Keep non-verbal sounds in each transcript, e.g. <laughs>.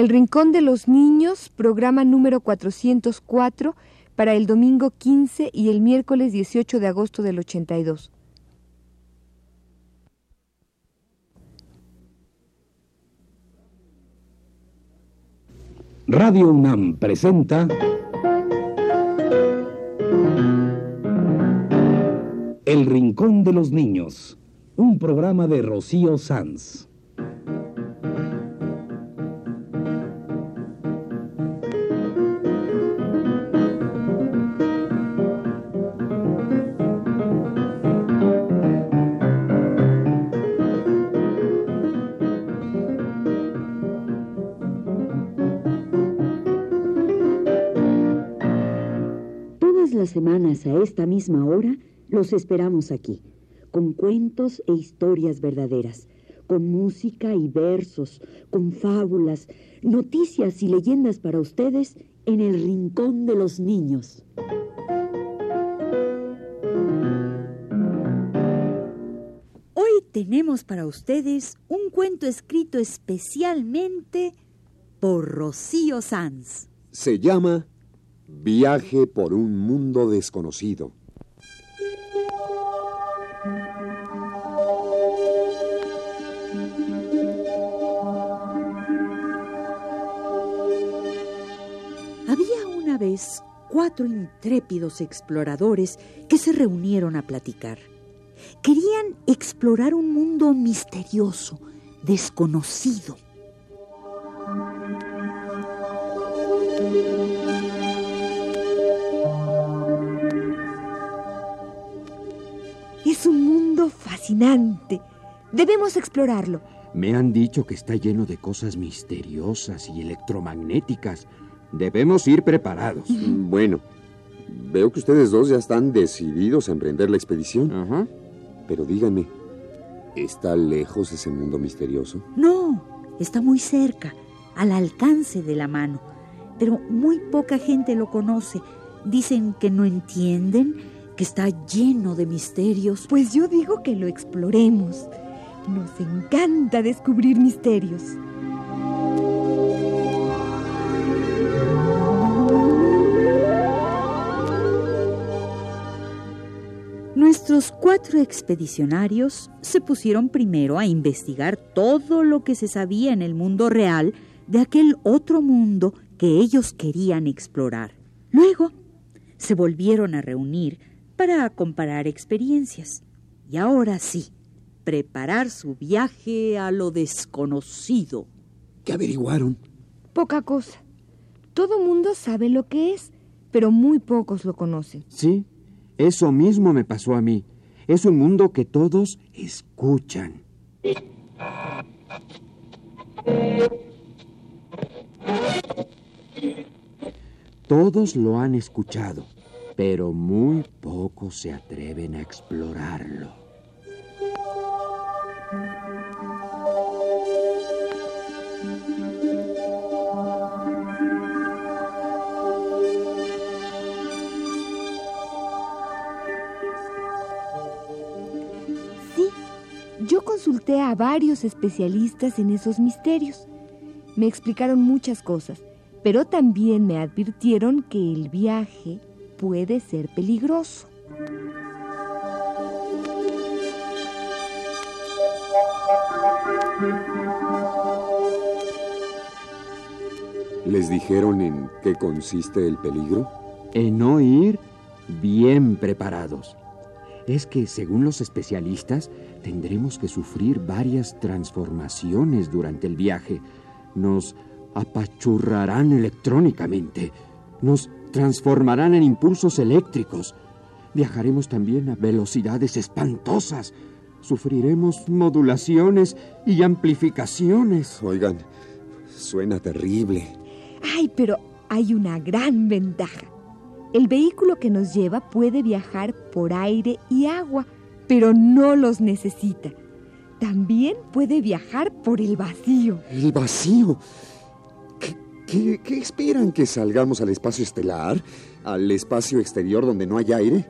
El Rincón de los Niños, programa número 404 para el domingo 15 y el miércoles 18 de agosto del 82. Radio UNAM presenta El Rincón de los Niños, un programa de Rocío Sanz. Las semanas a esta misma hora los esperamos aquí, con cuentos e historias verdaderas, con música y versos, con fábulas, noticias y leyendas para ustedes en el Rincón de los Niños. Hoy tenemos para ustedes un cuento escrito especialmente por Rocío Sanz. Se llama Viaje por un mundo desconocido. Había una vez cuatro intrépidos exploradores que se reunieron a platicar. Querían explorar un mundo misterioso, desconocido. Fascinante. Debemos explorarlo. Me han dicho que está lleno de cosas misteriosas y electromagnéticas. Debemos ir preparados. Bueno, veo que ustedes dos ya están decididos a emprender la expedición. Ajá. Pero díganme, ¿está lejos ese mundo misterioso? No, está muy cerca, al alcance de la mano. Pero muy poca gente lo conoce. Dicen que no entienden, que está lleno de misterios. Pues yo digo que lo exploremos. Nos encanta descubrir misterios. Nuestros cuatro expedicionarios se pusieron primero a investigar todo lo que se sabía en el mundo real de aquel otro mundo que ellos querían explorar. Luego se volvieron a reunir para comparar experiencias. Y ahora sí, preparar su viaje a lo desconocido. ¿Qué averiguaron? Poca cosa. Todo mundo sabe lo que es, pero muy pocos lo conocen. Sí, eso mismo me pasó a mí. Es un mundo que todos escuchan. Todos lo han escuchado, pero muy pocos se atreven a explorarlo. Sí, yo consulté a varios especialistas en esos misterios. Me explicaron muchas cosas, pero también me advirtieron que el viaje puede ser peligroso. ¿Les dijeron en qué consiste el peligro? En no ir bien preparados. Es que, según los especialistas, tendremos que sufrir varias transformaciones durante el viaje. Nos apachurrarán electrónicamente. Nos transformarán en impulsos eléctricos. Viajaremos también a velocidades espantosas. Sufriremos modulaciones y amplificaciones. Oigan, suena terrible. Ay, pero hay una gran ventaja. El vehículo que nos lleva puede viajar por aire y agua, pero no los necesita. También puede viajar por el vacío. El vacío. ¿Qué, qué, esperan? ¿Que salgamos al espacio estelar? ¿Al espacio exterior donde no hay aire?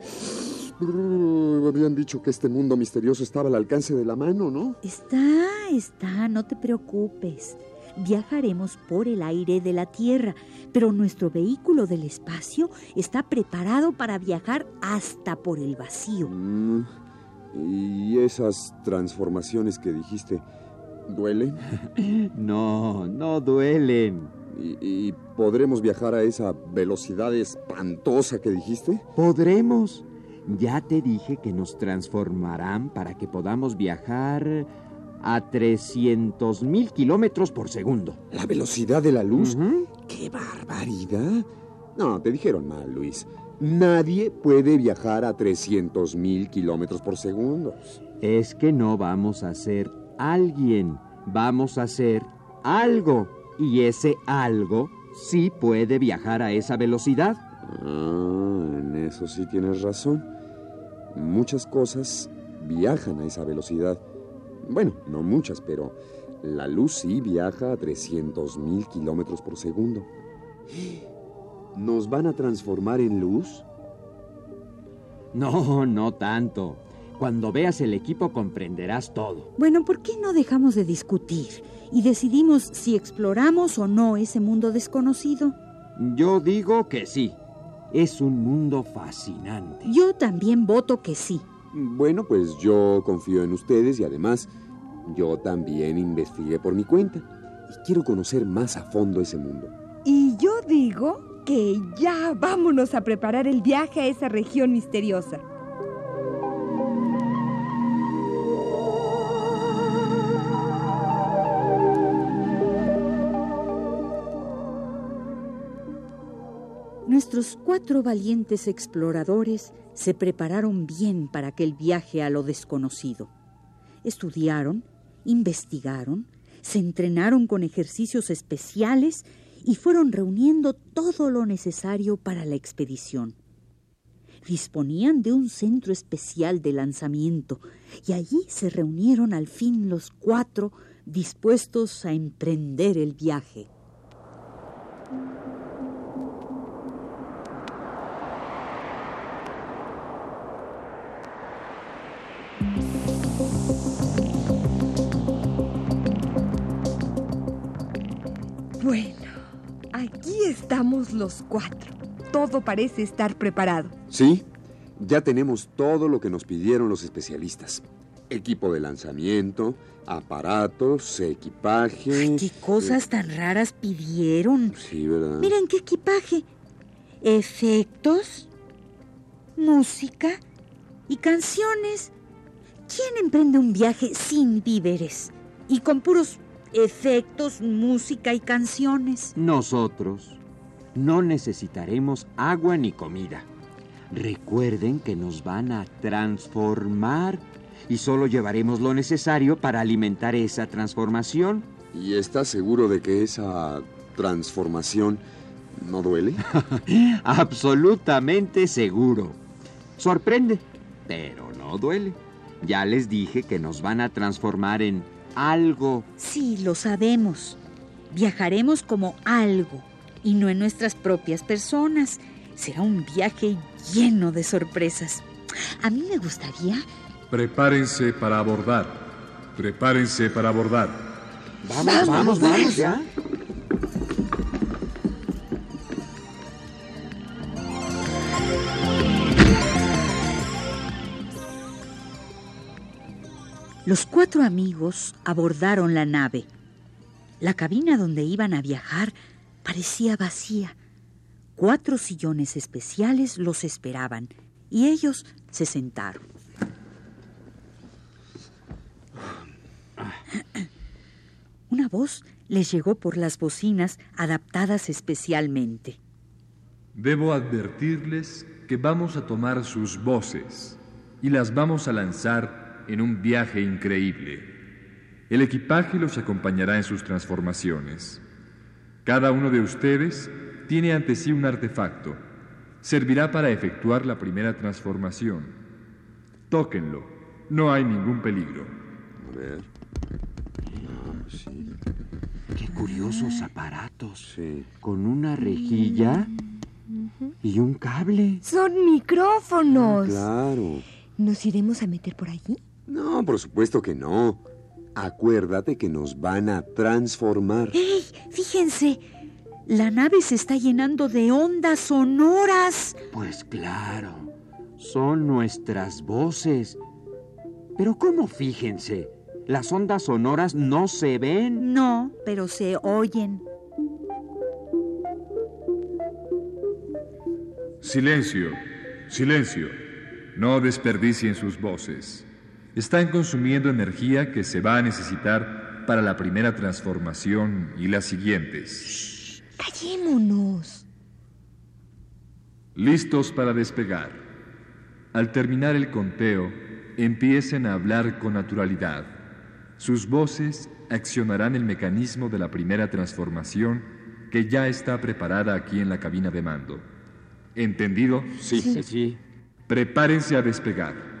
Brr, habían dicho que este mundo misterioso estaba al alcance de la mano, ¿no? Está, está, no te preocupes. viajaremos por el aire de la Tierra, pero nuestro vehículo del espacio está preparado para viajar hasta por el vacío. Mm, ¿Y esas transformaciones que dijiste, duelen? <laughs> No, no duelen. ¿Y, y podremos viajar a esa velocidad espantosa que dijiste? Podremos. Ya te dije que nos transformarán para que podamos viajar a 300 mil kilómetros por segundo. ¿La velocidad de la luz? ¡Qué barbaridad! No, te dijeron mal, Luis. Nadie puede viajar a 300 mil kilómetros por segundo. Es que no vamos a ser alguien, vamos a ser algo. Y ese algo sí puede viajar a esa velocidad. Ah, en eso sí tienes razón. Muchas cosas viajan a esa velocidad. Bueno, no muchas, pero la luz sí viaja a 300 mil kilómetros por segundo. ¿Nos van a transformar en luz? No, no tanto. Cuando veas el equipo comprenderás todo. Bueno, ¿por qué no dejamos de discutir y decidimos si exploramos o no ese mundo desconocido? Yo digo que sí. Es un mundo fascinante. Yo también voto que sí. Bueno, pues yo confío en ustedes y además yo también investigué por mi cuenta y quiero conocer más a fondo ese mundo. Y yo digo que ya vámonos a preparar el viaje a esa región misteriosa. Nuestros cuatro valientes exploradores se prepararon bien para aquel viaje a lo desconocido. Estudiaron, investigaron, se entrenaron con ejercicios especiales y fueron reuniendo todo lo necesario para la expedición. Disponían de un centro especial de lanzamiento y allí se reunieron al fin los cuatro dispuestos a emprender el viaje. Estamos los cuatro. Todo parece estar preparado. Sí, ya tenemos todo lo que nos pidieron los especialistas. Equipo de lanzamiento, aparatos, equipaje. ¿Qué cosas tan raras pidieron? Sí, ¿verdad? Miren qué equipaje. Efectos, música y canciones. ¿Quién emprende un viaje sin víveres y con puros efectos, música y canciones? Nosotros no necesitaremos agua ni comida. Recuerden que nos van a transformar y solo llevaremos lo necesario para alimentar esa transformación. ¿Y estás seguro de que esa transformación no duele? <laughs> Absolutamente seguro. Sorprende, pero no duele. Ya les dije que nos van a transformar en algo. Sí, lo sabemos. Viajaremos como algo y no en nuestras propias personas. Será un viaje lleno de sorpresas. A mí me gustaría... Prepárense para abordar. Prepárense para abordar. Vamos, vamos, vamos, ya. Los cuatro amigos abordaron la nave. La cabina donde iban a viajar parecía vacía. Cuatro sillones especiales los esperaban y ellos se sentaron. Una voz les llegó por las bocinas adaptadas especialmente. Debo advertirles que vamos a tomar sus voces y las vamos a lanzar en un viaje increíble. El equipaje los acompañará en sus transformaciones. Cada uno de ustedes tiene ante sí un artefacto. Servirá para efectuar la primera transformación. Tóquenlo. No hay ningún peligro. A ver. Ah, sí, Qué curiosos aparatos. sí. Con una rejilla y un cable. Son micrófonos. Claro. ¿Nos iremos a meter por allí? No, por supuesto que no. Acuérdate que nos van a transformar. ¡Ey! Fíjense, la nave se está llenando de ondas sonoras. Pues claro, son nuestras voces. Pero ¿cómo fíjense? Las ondas sonoras no se ven. No, pero se oyen. Silencio, silencio. No desperdicien sus voces. Están consumiendo energía que se va a necesitar para la primera transformación y las siguientes. Callémonos. Listos para despegar. Al terminar el conteo, empiecen a hablar con naturalidad. Sus voces accionarán el mecanismo de la primera transformación que ya está preparada aquí en la cabina de mando. ¿Entendido? Sí, sí. sí. Prepárense a despegar.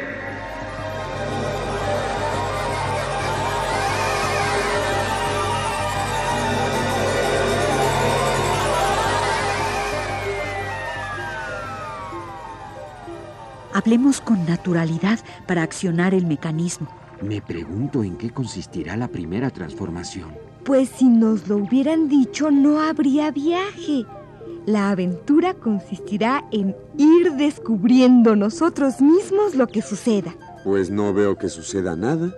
Hablemos con naturalidad para accionar el mecanismo. Me pregunto en qué consistirá la primera transformación. Pues si nos lo hubieran dicho, no habría viaje. La aventura consistirá en ir descubriendo nosotros mismos lo que suceda. Pues no veo que suceda nada.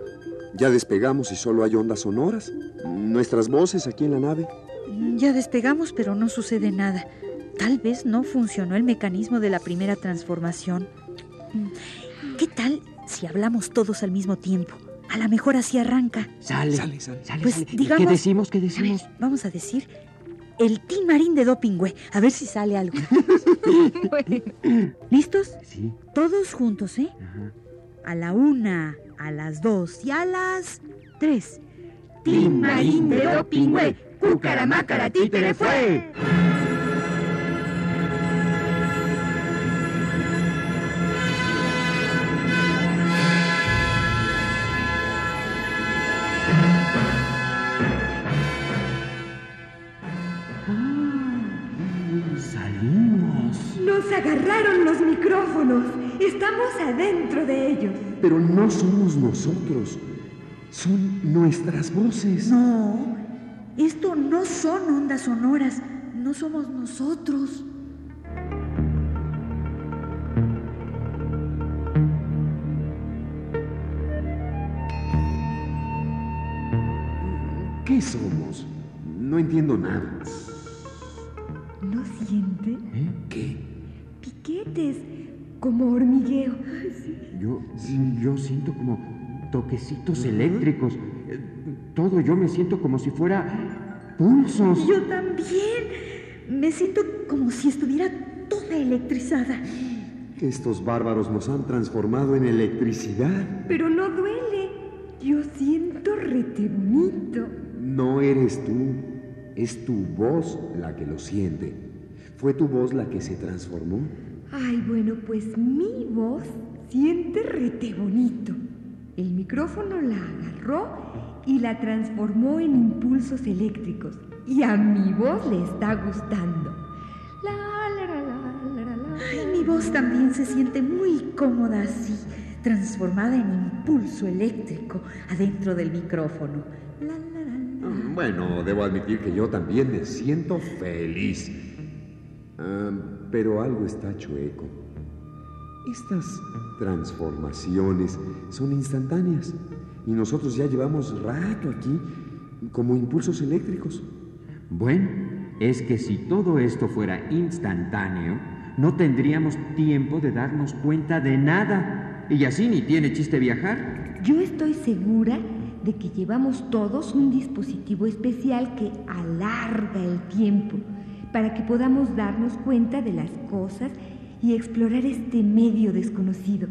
Ya despegamos y solo hay ondas sonoras. Nuestras voces aquí en la nave. Ya despegamos, pero no sucede nada. Tal vez no funcionó el mecanismo de la primera transformación. ¿Qué tal si hablamos todos al mismo tiempo? A lo mejor así arranca. Sale, Sale, sale. sale, Pues sale. digamos- ¿Qué decimos? ¿Qué A ver, decimos? vamos a decir el Team Marín de Dopingüe. A ver si sale algo. <laughs> ¿Listos? Sí. Todos juntos, ¿eh? Ajá. A la una, a las dos y a las tres. Team Marín de Dopingüe, Cucaramácara, títere fue. Agarraron los micrófonos. Estamos adentro de ellos. Pero no somos nosotros. Son nuestras voces. No, esto no son ondas sonoras. No somos nosotros. ¿Qué somos? No entiendo nada. Como hormigueo. Yo, yo siento como toquecitos eléctricos. Todo yo me siento como si fuera pulsos. Yo también. Me siento como si estuviera toda electrizada. Estos bárbaros nos han transformado en electricidad. Pero no duele. Yo siento rete bonito. No eres tú, es tu voz la que lo siente. Fue tu voz la que se transformó. Ay, bueno, pues mi voz siente rete bonito. El micrófono la agarró y la transformó en impulsos eléctricos. Y a mi voz le está gustando. La, la, la, la, la, la, la. Ay, mi voz también se siente muy cómoda así, transformada en impulso eléctrico adentro del micrófono. La, la, la, la. Bueno, debo admitir que yo también me siento feliz. Ah, pero algo está chueco. Estas transformaciones son instantáneas y nosotros ya llevamos rato aquí como impulsos eléctricos. Bueno, es que si todo esto fuera instantáneo, no tendríamos tiempo de darnos cuenta de nada. Y así ni tiene chiste viajar. Yo estoy segura de que llevamos todos un dispositivo especial que alarga el tiempo para que podamos darnos cuenta de las cosas y explorar este medio desconocido.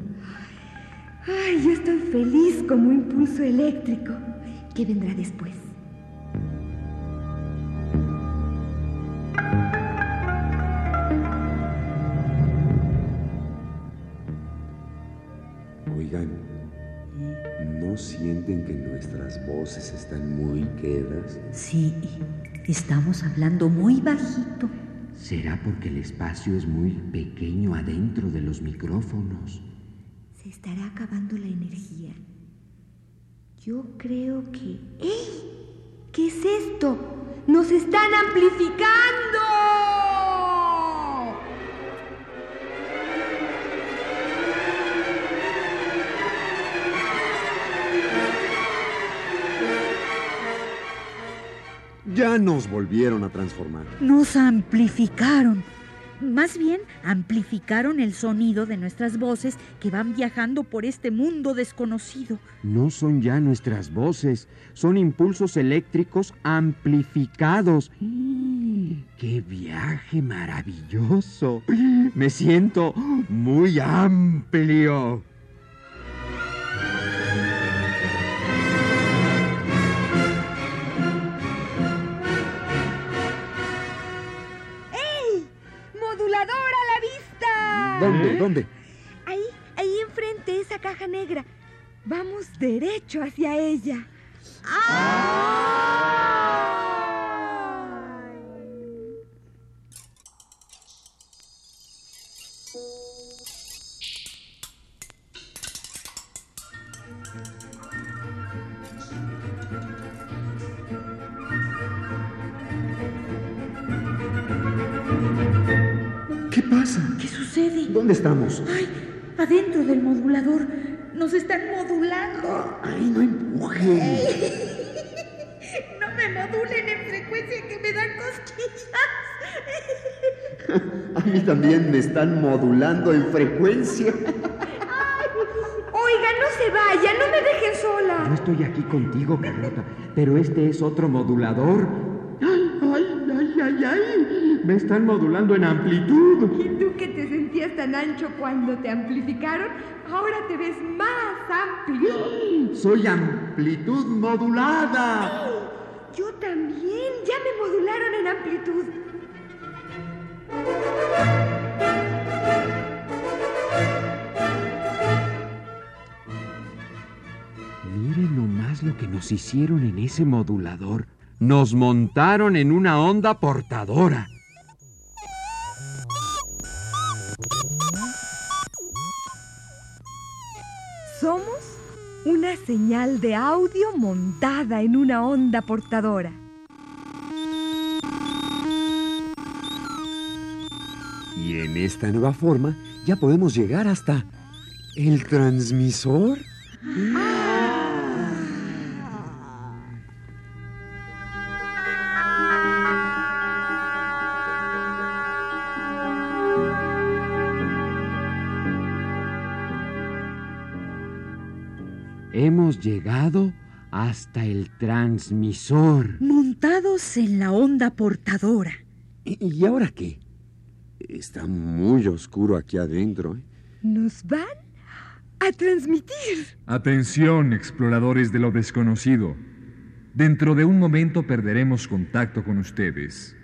Ay, yo estoy feliz como impulso eléctrico. ¿Qué vendrá después? Oigan, ¿no sienten sienten que nuestras voces están muy quedas? Sí, estamos hablando muy bajito. ¿Será porque el espacio es muy pequeño adentro de los micrófonos? Se estará acabando la energía. Yo creo que... ¡Ey! ¿Qué es esto? ¡Nos están amplificando! Ya nos volvieron a transformar. Nos amplificaron. Más bien, amplificaron el sonido de nuestras voces que van viajando por este mundo desconocido. No son ya nuestras voces, son impulsos eléctricos amplificados. <gasps> ¡Qué viaje maravilloso! Me siento muy amplio. ¿Dónde? ¿Dónde? Ahí, ahí enfrente, esa caja negra. Vamos derecho hacia ella. ¿Qué ¿Dónde estamos? Ay, adentro del modulador. Nos están modulando. ¡Ay, no empujen! <laughs> No me modulen en frecuencia que me dan cosquillas. <laughs> A mí también me están modulando en frecuencia. Oiga, no se vaya, no me dejen sola. Yo estoy aquí contigo, Carlota, pero este es otro modulador. ¡Ay, ay, ay, ay, ay! Me están modulando en amplitud. ¿Y tú que te sentías tan ancho cuando te amplificaron? Ahora te ves más amplio. <gasps> Soy amplitud modulada. <gasps> Yo también, ya me modularon en amplitud. Miren nomás lo que nos hicieron en ese modulador. Nos montaron en una onda portadora. Una señal de audio montada en una onda portadora. Y en esta nueva forma ya podemos llegar hasta el transmisor. Hemos llegado hasta el transmisor. Montados en la onda portadora. ¿Y y ahora qué? Está muy oscuro aquí adentro. ¿eh? Nos van a transmitir. Atención, exploradores de lo desconocido. Dentro de un momento perderemos contacto con ustedes.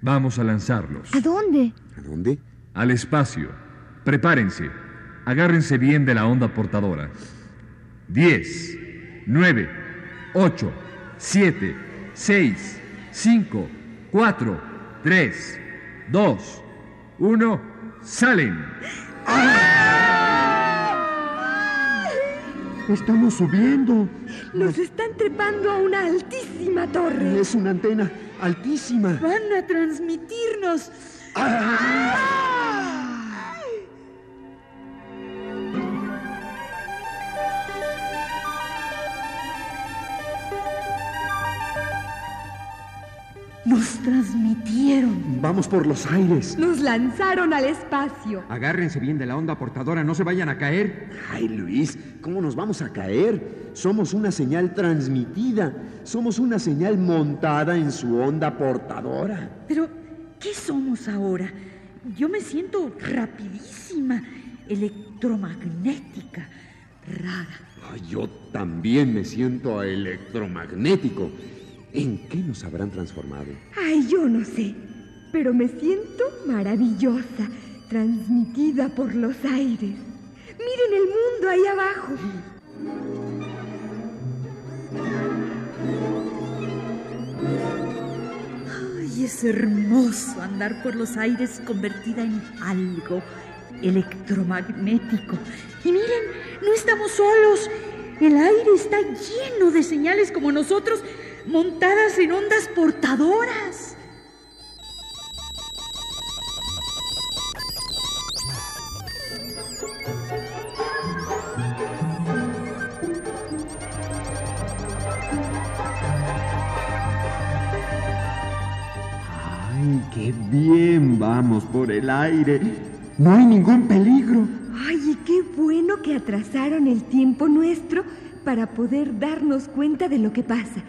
Vamos a lanzarlos. ¿A dónde? ¿A dónde? Al espacio. Prepárense. Agárrense bien de la onda portadora. 10, 9, 8, 7, 6, 5, 4, 3, 2, 1. ¡Salen! Estamos subiendo. Nos están trepando a una altísima torre. Es una antena altísima. Van a transmitirnos. Nos Vamos por los aires. Nos lanzaron al espacio. Agárrense bien de la onda portadora, no se vayan a caer. Ay, Luis, ¿cómo nos vamos a caer? Somos una señal transmitida. Somos una señal montada en su onda portadora. Pero, ¿qué somos ahora? Yo me siento rapidísima, electromagnética, rara. Ay, yo también me siento electromagnético. ¿En qué nos habrán transformado? Ay, yo no sé, pero me siento maravillosa, transmitida por los aires. Miren el mundo ahí abajo. Ay, es hermoso andar por los aires convertida en algo electromagnético. Y miren, no estamos solos. El aire está lleno de señales como nosotros montadas en ondas portadoras. Bien vamos por el aire! No hay ningún peligro. Ay, y qué bueno que atrasaron el tiempo nuestro para poder darnos cuenta de lo que pasa.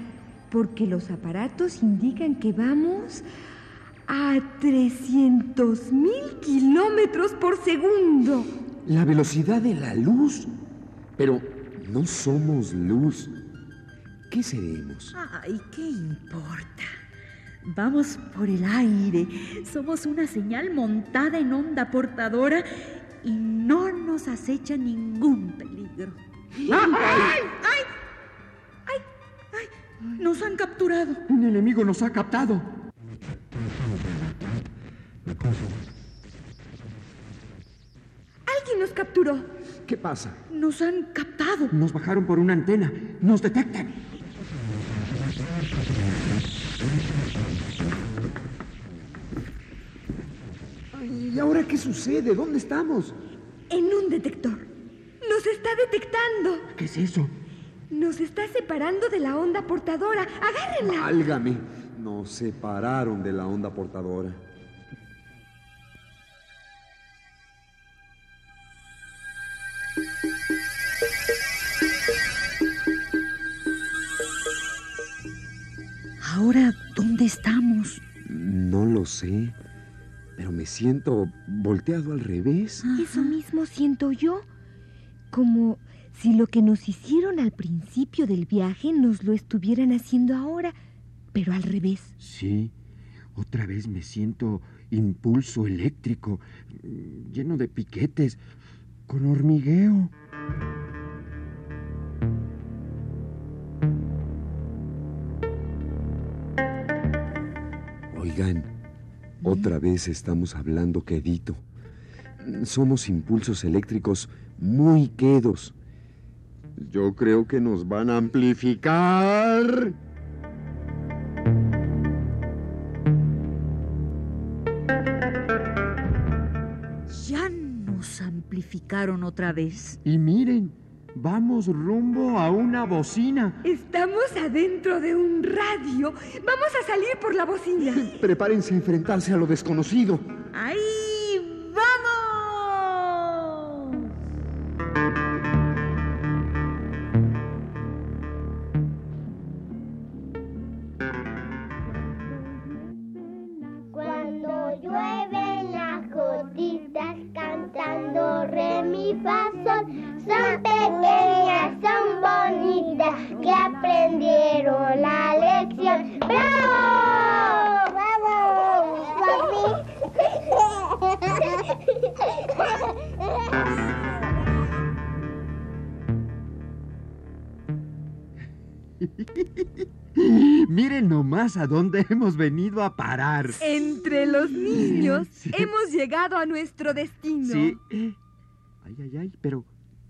Porque los aparatos indican que vamos a 300 mil kilómetros por segundo. La velocidad de la luz. Pero no somos luz. ¿Qué seremos? Ay, ¿qué importa? Vamos por el aire. Somos una señal montada en onda portadora y no nos acecha ningún peligro. ¡Ay! ¡Ay! ¡Ay! ¡Ay! Nos han capturado. Un enemigo nos ha captado. Alguien nos capturó. ¿Qué pasa? Nos han captado. Nos bajaron por una antena. Nos detectan. Ahora qué sucede? ¿Dónde estamos? En un detector. Nos está detectando. ¿Qué es eso? Nos está separando de la onda portadora. Agárrenla. Válgame. Nos separaron de la onda portadora. Ahora, ¿dónde estamos? No lo sé, pero me siento volteado al revés. Eso mismo siento yo. Como si lo que nos hicieron al principio del viaje nos lo estuvieran haciendo ahora, pero al revés. Sí, otra vez me siento impulso eléctrico, lleno de piquetes, con hormigueo. Oigan, otra vez estamos hablando quedito. Somos impulsos eléctricos muy quedos. Yo creo que nos van a amplificar. Ya nos amplificaron otra vez. Y miren, vamos rumbo a una bocina. Estamos adentro de un radio. Vamos a salir por la bocina. <laughs> Prepárense a enfrentarse a lo desconocido. ¡Ahí <laughs> Miren nomás a dónde hemos venido a parar. Entre los niños Sí. hemos llegado a nuestro destino. Sí. Ay, ay, ay, pero...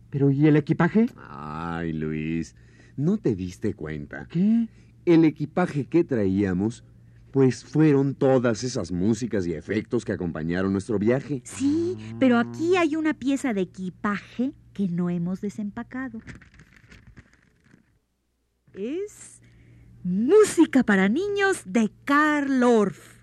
¿Pero y el equipaje? Ay, Luis, ¿no te diste cuenta? ¿Qué? El equipaje que traíamos, pues fueron todas esas músicas y efectos que acompañaron nuestro viaje. Sí, pero aquí hay una pieza de equipaje que no hemos desempacado. Es música para niños de Karl Orff.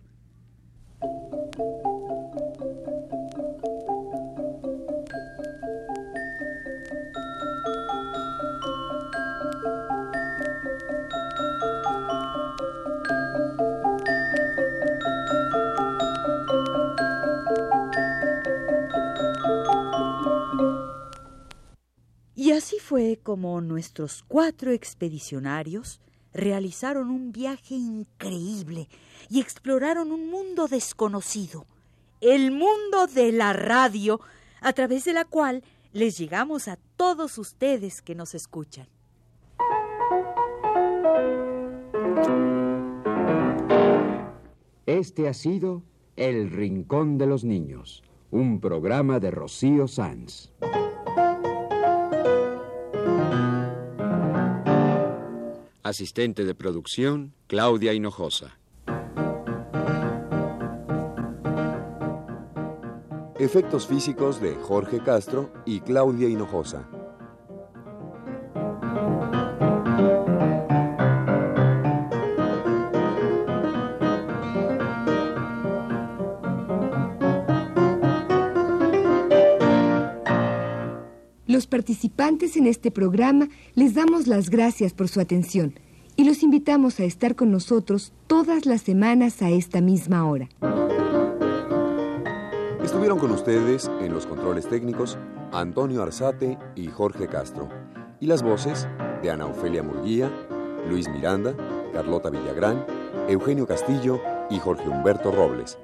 Como nuestros cuatro expedicionarios realizaron un viaje increíble y exploraron un mundo desconocido, el mundo de la radio, a través de la cual les llegamos a todos ustedes que nos escuchan. Este ha sido El Rincón de los Niños, un programa de Rocío Sanz. Asistente de producción, Claudia Hinojosa. Efectos físicos de Jorge Castro y Claudia Hinojosa. En este programa les damos las gracias por su atención y los invitamos a estar con nosotros todas las semanas a esta misma hora. Estuvieron con ustedes en los controles técnicos Antonio Arzate y Jorge Castro. Y las voces de Ana Ofelia Murguía, Luis Miranda, Carlota Villagrán, Eugenio Castillo y Jorge Humberto Robles.